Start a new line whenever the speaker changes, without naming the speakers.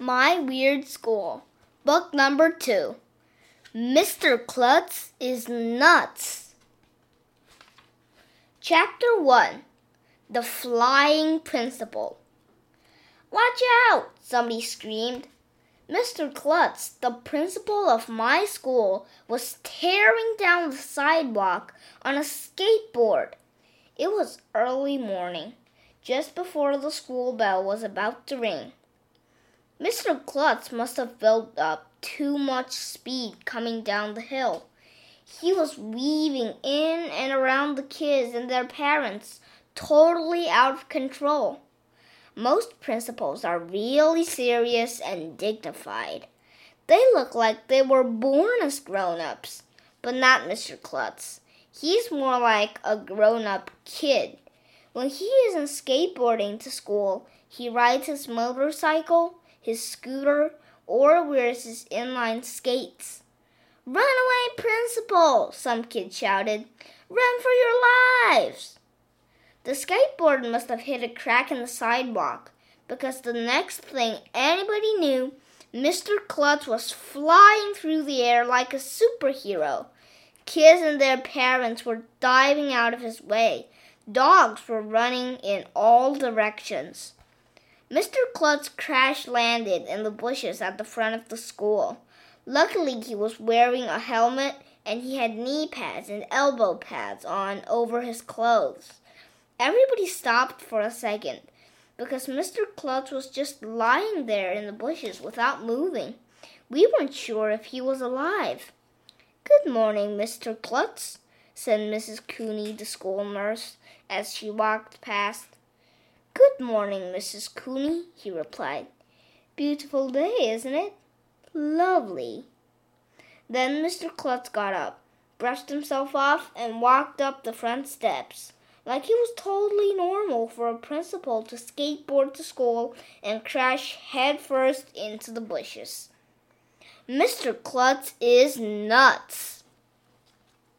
My Weird School, Book Number Two. Mr. Klutz is Nuts. Chapter 1 The Flying Principal. Watch out! Somebody screamed. Mr. Klutz, the principal of my school, was tearing down the sidewalk on a skateboard. It was early morning, just before the school bell was about to ring. Mr. Klutz must have built up too much speed coming down the hill. He was weaving in and around the kids and their parents, totally out of control. Most principals are really serious and dignified. They look like they were born as grown ups, but not Mr. Klutz. He's more like a grown up kid. When he isn't skateboarding to school, he rides his motorcycle his scooter, or wears his inline skates. Run away, principal! Some kid shouted. Run for your lives! The skateboard must have hit a crack in the sidewalk because the next thing anybody knew, Mr. Klutz was flying through the air like a superhero. Kids and their parents were diving out of his way. Dogs were running in all directions. Mr. Klutz crash landed in the bushes at the front of the school. Luckily, he was wearing a helmet and he had knee pads and elbow pads on over his clothes. Everybody stopped for a second because Mr. Klutz was just lying there in the bushes without moving. We weren't sure if he was alive. Good morning, Mr. Klutz, said Mrs. Cooney, the school nurse, as she walked past. Good morning, Mrs. Cooney, he replied. Beautiful day, isn't it? Lovely. Then Mr. Klutz got up, brushed himself off, and walked up the front steps. Like it was totally normal for a principal to skateboard to school and crash headfirst into the bushes. Mr. Klutz is nuts.